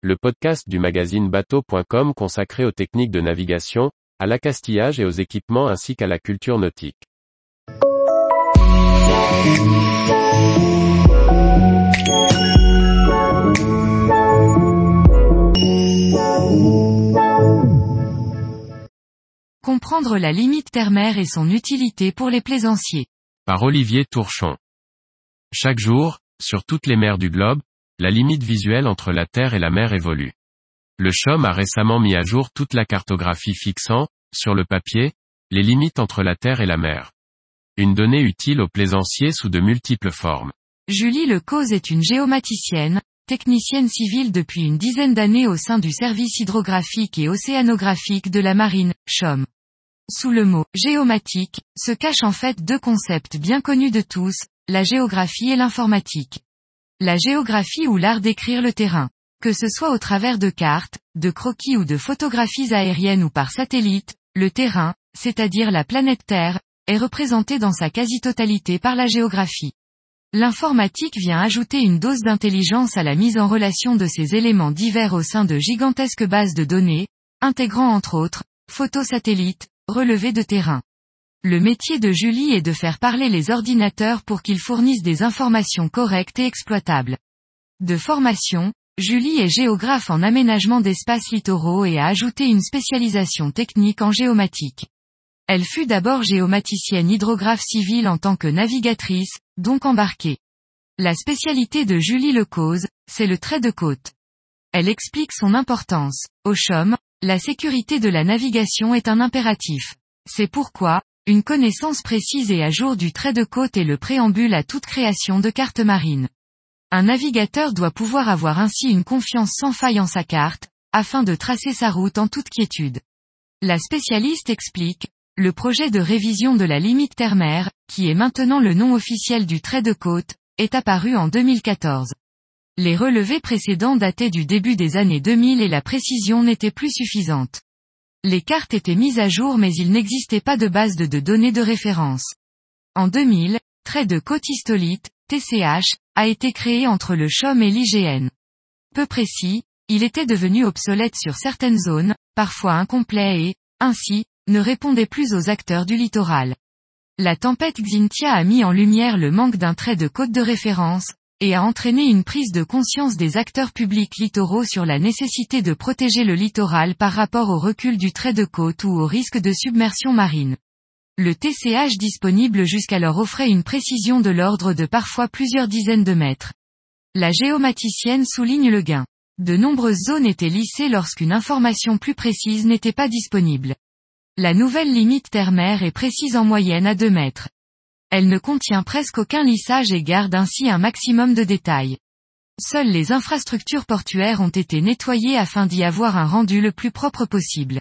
le podcast du magazine bateau.com consacré aux techniques de navigation, à l'accastillage et aux équipements ainsi qu'à la culture nautique. Comprendre la limite ternaire et son utilité pour les plaisanciers. Par Olivier Tourchon. Chaque jour, sur toutes les mers du globe, la limite visuelle entre la Terre et la mer évolue. Le CHOM a récemment mis à jour toute la cartographie fixant, sur le papier, les limites entre la Terre et la mer. Une donnée utile aux plaisanciers sous de multiples formes. Julie Lecause est une géomaticienne, technicienne civile depuis une dizaine d'années au sein du service hydrographique et océanographique de la marine, CHOM. Sous le mot géomatique, se cachent en fait deux concepts bien connus de tous, la géographie et l'informatique. La géographie ou l'art d'écrire le terrain. Que ce soit au travers de cartes, de croquis ou de photographies aériennes ou par satellite, le terrain, c'est-à-dire la planète Terre, est représenté dans sa quasi-totalité par la géographie. L'informatique vient ajouter une dose d'intelligence à la mise en relation de ces éléments divers au sein de gigantesques bases de données, intégrant entre autres, photos satellites, relevés de terrain. Le métier de Julie est de faire parler les ordinateurs pour qu'ils fournissent des informations correctes et exploitables. De formation, Julie est géographe en aménagement d'espaces littoraux et a ajouté une spécialisation technique en géomatique. Elle fut d'abord géomaticienne hydrographe civile en tant que navigatrice, donc embarquée. La spécialité de Julie Lecause, c'est le trait de côte. Elle explique son importance. Au CHOM, la sécurité de la navigation est un impératif. C'est pourquoi, une connaissance précise et à jour du trait de côte est le préambule à toute création de carte marine. Un navigateur doit pouvoir avoir ainsi une confiance sans faille en sa carte, afin de tracer sa route en toute quiétude. La spécialiste explique, le projet de révision de la limite ternaire, qui est maintenant le nom officiel du trait de côte, est apparu en 2014. Les relevés précédents dataient du début des années 2000 et la précision n'était plus suffisante. Les cartes étaient mises à jour mais il n'existait pas de base de, données de référence. En 2000, Trait de côte histolite, TCH, a été créé entre le CHOM et l'IGN. Peu précis, il était devenu obsolète sur certaines zones, parfois incomplet et, ainsi, ne répondait plus aux acteurs du littoral. La tempête Xintia a mis en lumière le manque d'un trait de côte de référence, et a entraîné une prise de conscience des acteurs publics littoraux sur la nécessité de protéger le littoral par rapport au recul du trait de côte ou au risque de submersion marine. Le TCH disponible jusqu'alors offrait une précision de l'ordre de parfois plusieurs dizaines de mètres. La géomaticienne souligne le gain. De nombreuses zones étaient lissées lorsqu'une information plus précise n'était pas disponible. La nouvelle limite ternaire est précise en moyenne à 2 mètres. Elle ne contient presque aucun lissage et garde ainsi un maximum de détails. Seules les infrastructures portuaires ont été nettoyées afin d'y avoir un rendu le plus propre possible.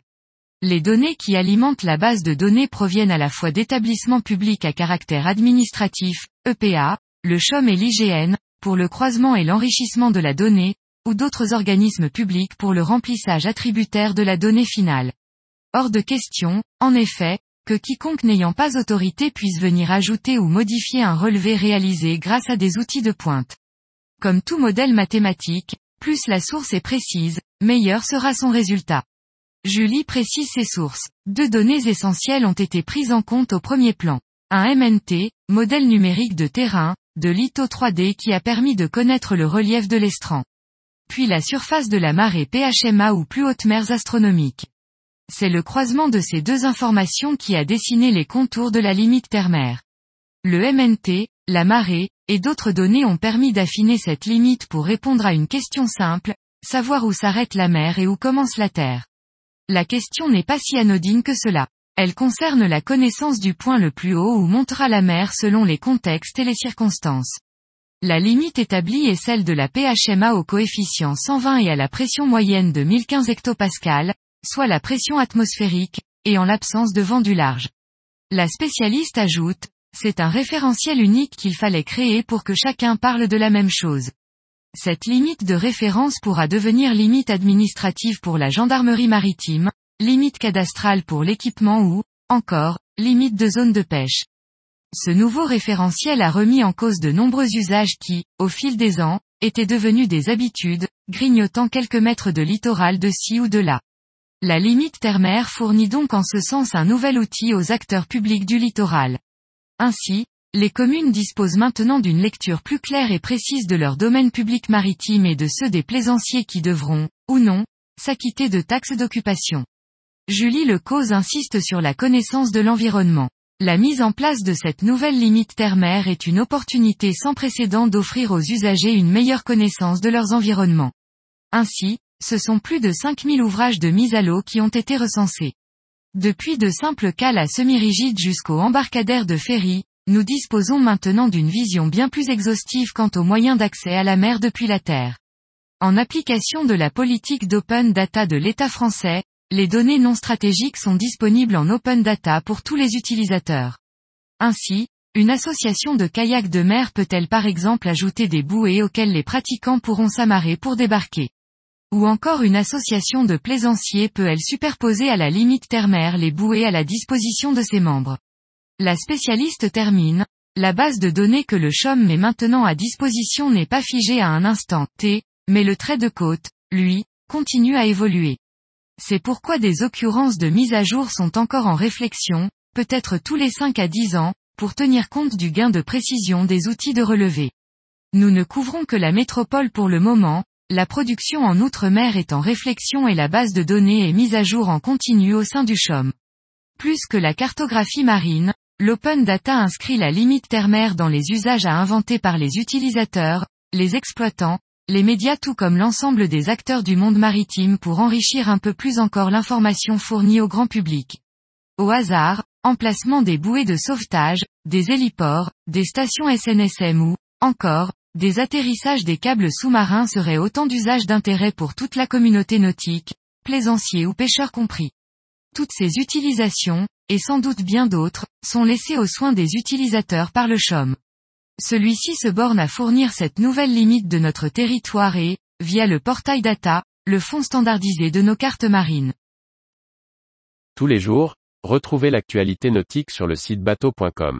Les données qui alimentent la base de données proviennent à la fois d'établissements publics à caractère administratif, EPA, le CHOM et l'IGN, pour le croisement et l'enrichissement de la donnée, ou d'autres organismes publics pour le remplissage attributaire de la donnée finale. Hors de question, en effet, que quiconque n'ayant pas autorité puisse venir ajouter ou modifier un relevé réalisé grâce à des outils de pointe. Comme tout modèle mathématique, plus la source est précise, meilleur sera son résultat. Julie précise ses sources. Deux données essentielles ont été prises en compte au premier plan. Un MNT, modèle numérique de terrain, de litho 3D qui a permis de connaître le relief de l'estran. Puis la surface de la marée PHMA ou plus hautes mers astronomiques. C'est le croisement de ces deux informations qui a dessiné les contours de la limite ternaire. Le MNT, la marée, et d'autres données ont permis d'affiner cette limite pour répondre à une question simple, savoir où s'arrête la mer et où commence la Terre. La question n'est pas si anodine que cela. Elle concerne la connaissance du point le plus haut où montera la mer selon les contextes et les circonstances. La limite établie est celle de la PHMA au coefficient 120 et à la pression moyenne de 1015 hectopascales, soit la pression atmosphérique, et en l'absence de vent du large. La spécialiste ajoute, c'est un référentiel unique qu'il fallait créer pour que chacun parle de la même chose. Cette limite de référence pourra devenir limite administrative pour la gendarmerie maritime, limite cadastrale pour l'équipement ou, encore, limite de zone de pêche. Ce nouveau référentiel a remis en cause de nombreux usages qui, au fil des ans, étaient devenus des habitudes, grignotant quelques mètres de littoral de ci ou de là. La limite terre-mer fournit donc en ce sens un nouvel outil aux acteurs publics du littoral. Ainsi, les communes disposent maintenant d'une lecture plus claire et précise de leur domaine public maritime et de ceux des plaisanciers qui devront, ou non, s'acquitter de taxes d'occupation. Julie Le Cause insiste sur la connaissance de l'environnement. La mise en place de cette nouvelle limite terre-mer est une opportunité sans précédent d'offrir aux usagers une meilleure connaissance de leurs environnements. Ainsi, ce sont plus de 5000 ouvrages de mise à l'eau qui ont été recensés. Depuis de simples cales à semi-rigides jusqu'aux embarcadères de ferry, nous disposons maintenant d'une vision bien plus exhaustive quant aux moyens d'accès à la mer depuis la Terre. En application de la politique d'open data de l'État français, les données non stratégiques sont disponibles en open data pour tous les utilisateurs. Ainsi, une association de kayaks de mer peut-elle par exemple ajouter des bouées auxquelles les pratiquants pourront s'amarrer pour débarquer. Ou encore une association de plaisanciers peut-elle superposer à la limite terre-mer les bouées à la disposition de ses membres. La spécialiste termine, la base de données que le CHOM met maintenant à disposition n'est pas figée à un instant T, mais le trait de côte, lui, continue à évoluer. C'est pourquoi des occurrences de mise à jour sont encore en réflexion, peut-être tous les 5 à 10 ans, pour tenir compte du gain de précision des outils de relevé. Nous ne couvrons que la métropole pour le moment, la production en outre-mer est en réflexion et la base de données est mise à jour en continu au sein du CHOM. Plus que la cartographie marine, l'Open Data inscrit la limite terre-mer dans les usages à inventer par les utilisateurs, les exploitants, les médias tout comme l'ensemble des acteurs du monde maritime pour enrichir un peu plus encore l'information fournie au grand public. Au hasard, emplacement des bouées de sauvetage, des héliports, des stations SNSM ou, encore, des atterrissages des câbles sous-marins seraient autant d'usages d'intérêt pour toute la communauté nautique, plaisanciers ou pêcheurs compris. Toutes ces utilisations, et sans doute bien d'autres, sont laissées aux soins des utilisateurs par le CHOM. Celui-ci se borne à fournir cette nouvelle limite de notre territoire et, via le portail data, le fond standardisé de nos cartes marines. Tous les jours, retrouvez l'actualité nautique sur le site bateau.com.